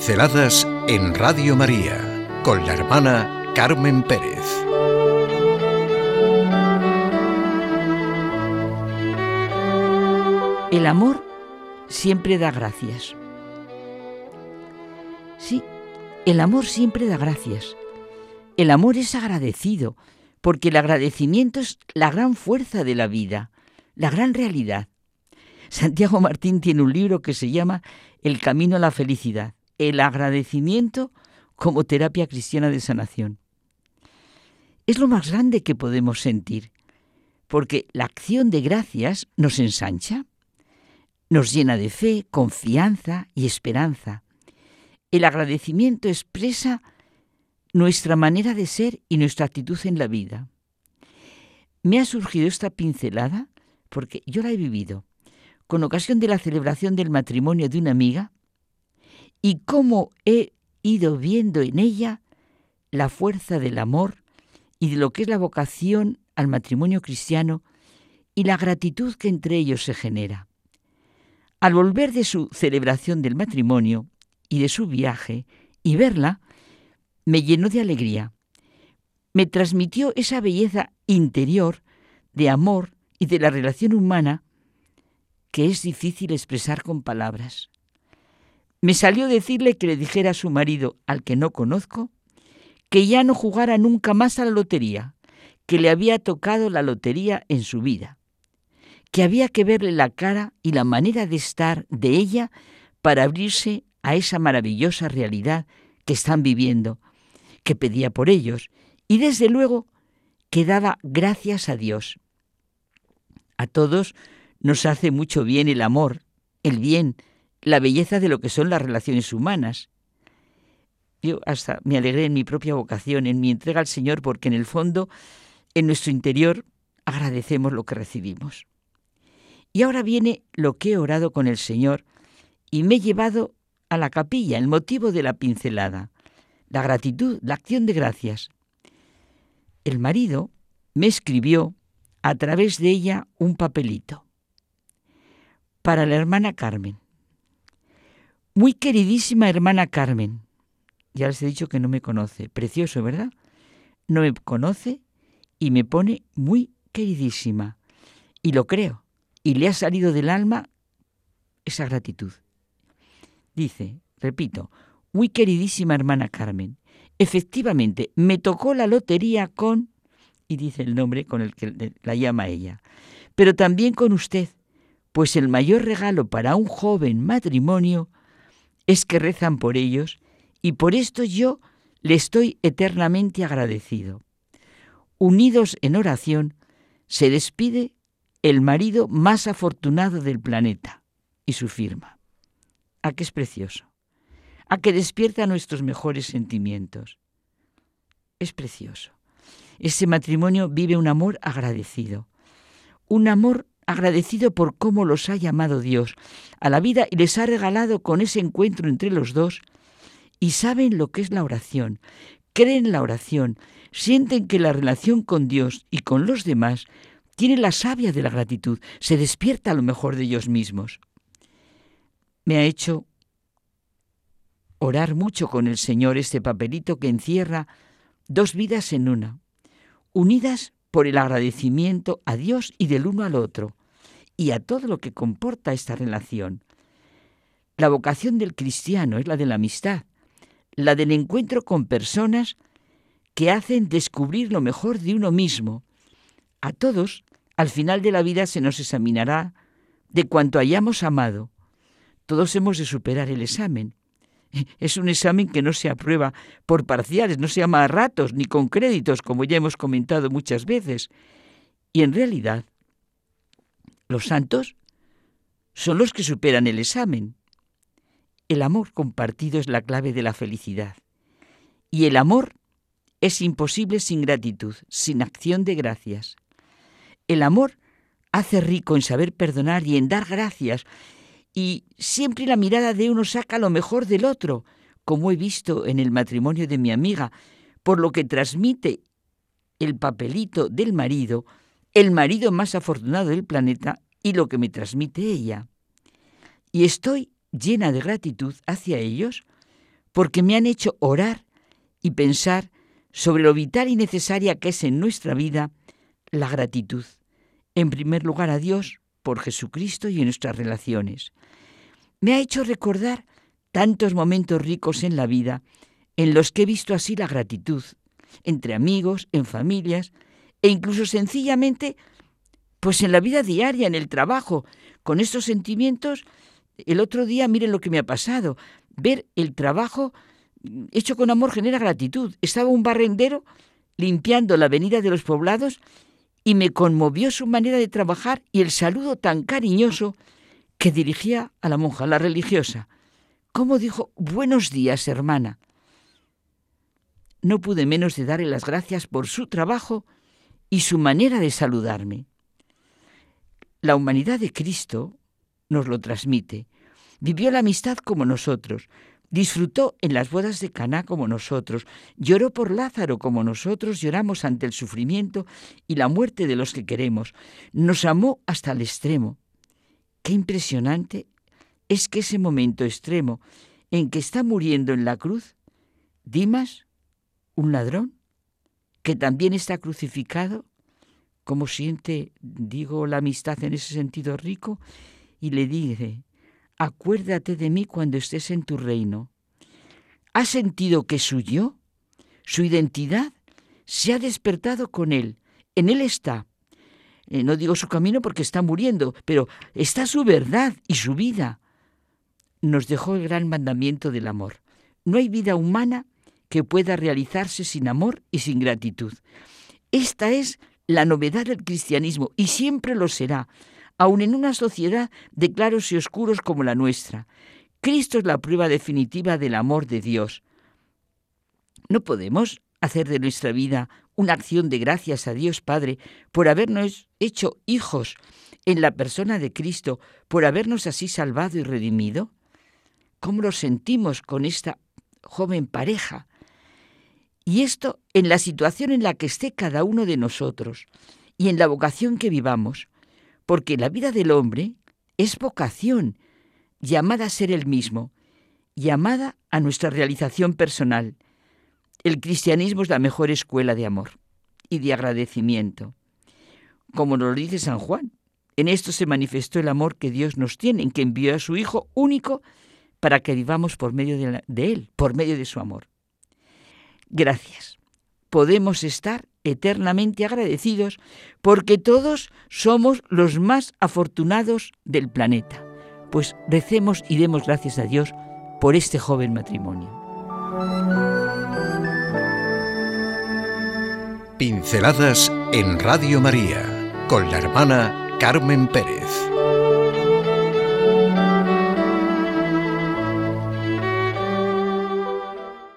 Pinceladas en Radio María con la hermana Carmen Pérez. El amor siempre da gracias. Sí, el amor siempre da gracias. El amor es agradecido, porque el agradecimiento es la gran fuerza de la vida, la gran realidad. Santiago Martín tiene un libro que se llama El camino a la felicidad, el agradecimiento como terapia cristiana de sanación. Es lo más grande que podemos sentir, porque la acción de gracias nos ensancha, nos llena de fe, confianza y esperanza. El agradecimiento expresa nuestra manera de ser y nuestra actitud en la vida. Me ha surgido esta pincelada porque yo la he vivido con ocasión de la celebración del matrimonio de una amiga y cómo he ido viendo en ella la fuerza del amor y de lo que es la vocación al matrimonio cristiano y la gratitud que entre ellos se genera. Al volver de su celebración del matrimonio y de su viaje y verla, me llenó de alegría. Me transmitió esa belleza interior de amor y de la relación humana que es difícil expresar con palabras. Me salió decirle que le dijera a su marido, al que no conozco, que ya no jugara nunca más a la lotería, que le había tocado la lotería en su vida, que había que verle la cara y la manera de estar de ella para abrirse a esa maravillosa realidad que están viviendo, que pedía por ellos y desde luego que daba gracias a Dios. A todos nos hace mucho bien el amor, el bien, la belleza de lo que son las relaciones humanas. Yo hasta me alegré en mi propia vocación, en mi entrega al Señor, porque en el fondo, en nuestro interior, agradecemos lo que recibimos. Y ahora viene lo que he orado con el Señor y me he llevado a la capilla, el motivo de la pincelada, la gratitud, la acción de gracias. El marido me escribió a través de ella un papelito para la hermana Carmen. Muy queridísima hermana Carmen. Ya les he dicho que no me conoce. Precioso, ¿verdad? No me conoce y me pone muy queridísima. Y lo creo. Y le ha salido del alma esa gratitud. Dice, repito, muy queridísima hermana Carmen. Efectivamente, me tocó la lotería con, y dice el nombre con el que la llama ella, pero también con usted, pues el mayor regalo para un joven matrimonio es que rezan por ellos y por esto yo le estoy eternamente agradecido. Unidos en oración, se despide el marido más afortunado del planeta y su firma. ¿A qué es precioso? ¿A que despierta nuestros mejores sentimientos? Es precioso. Ese matrimonio vive un amor agradecido, un amor agradecido por cómo los ha llamado Dios a la vida y les ha regalado con ese encuentro entre los dos, y saben lo que es la oración, creen la oración, sienten que la relación con Dios y con los demás tiene la savia de la gratitud, se despierta a lo mejor de ellos mismos. Me ha hecho orar mucho con el Señor este papelito que encierra dos vidas en una, unidas por el agradecimiento a Dios y del uno al otro, y a todo lo que comporta esta relación. La vocación del cristiano es la de la amistad, la del encuentro con personas que hacen descubrir lo mejor de uno mismo. A todos, al final de la vida se nos examinará de cuanto hayamos amado. Todos hemos de superar el examen. Es un examen que no se aprueba por parciales, no se llama a ratos ni con créditos, como ya hemos comentado muchas veces. Y en realidad, los santos son los que superan el examen. El amor compartido es la clave de la felicidad. Y el amor es imposible sin gratitud, sin acción de gracias. El amor hace rico en saber perdonar y en dar gracias y siempre la mirada de uno saca lo mejor del otro, como he visto en el matrimonio de mi amiga, por lo que transmite el papelito del marido, el marido más afortunado del planeta y lo que me transmite ella. Y estoy llena de gratitud hacia ellos porque me han hecho orar y pensar sobre lo vital y necesaria que es en nuestra vida la gratitud. En primer lugar a Dios por Jesucristo y en nuestras relaciones. Me ha hecho recordar tantos momentos ricos en la vida en los que he visto así la gratitud, entre amigos, en familias e incluso sencillamente pues en la vida diaria, en el trabajo, con estos sentimientos, el otro día miren lo que me ha pasado, ver el trabajo hecho con amor genera gratitud. Estaba un barrendero limpiando la avenida de los poblados y me conmovió su manera de trabajar y el saludo tan cariñoso que dirigía a la monja, la religiosa. ¿Cómo dijo, buenos días, hermana? No pude menos de darle las gracias por su trabajo y su manera de saludarme. La humanidad de Cristo nos lo transmite. Vivió la amistad como nosotros, disfrutó en las bodas de Caná como nosotros, lloró por Lázaro como nosotros lloramos ante el sufrimiento y la muerte de los que queremos, nos amó hasta el extremo. Qué impresionante es que ese momento extremo en que está muriendo en la cruz, Dimas, un ladrón, que también está crucificado, cómo siente, digo, la amistad en ese sentido rico, y le dice, acuérdate de mí cuando estés en tu reino. ¿Has sentido que su yo, su identidad, se ha despertado con él? En él está. Eh, no digo su camino porque está muriendo, pero está su verdad y su vida. Nos dejó el gran mandamiento del amor. No hay vida humana que pueda realizarse sin amor y sin gratitud. Esta es la novedad del cristianismo y siempre lo será, aun en una sociedad de claros y oscuros como la nuestra. Cristo es la prueba definitiva del amor de Dios. No podemos hacer de nuestra vida una acción de gracias a Dios Padre por habernos hecho hijos en la persona de Cristo, por habernos así salvado y redimido. ¿Cómo lo sentimos con esta joven pareja? Y esto en la situación en la que esté cada uno de nosotros y en la vocación que vivamos, porque la vida del hombre es vocación, llamada a ser el mismo, llamada a nuestra realización personal. El cristianismo es la mejor escuela de amor y de agradecimiento. Como nos lo dice San Juan, en esto se manifestó el amor que Dios nos tiene, en que envió a su Hijo único para que vivamos por medio de, de Él, por medio de su amor gracias. Podemos estar eternamente agradecidos porque todos somos los más afortunados del planeta. Pues recemos y demos gracias a Dios por este joven matrimonio. Pinceladas en Radio María con la hermana Carmen Pérez.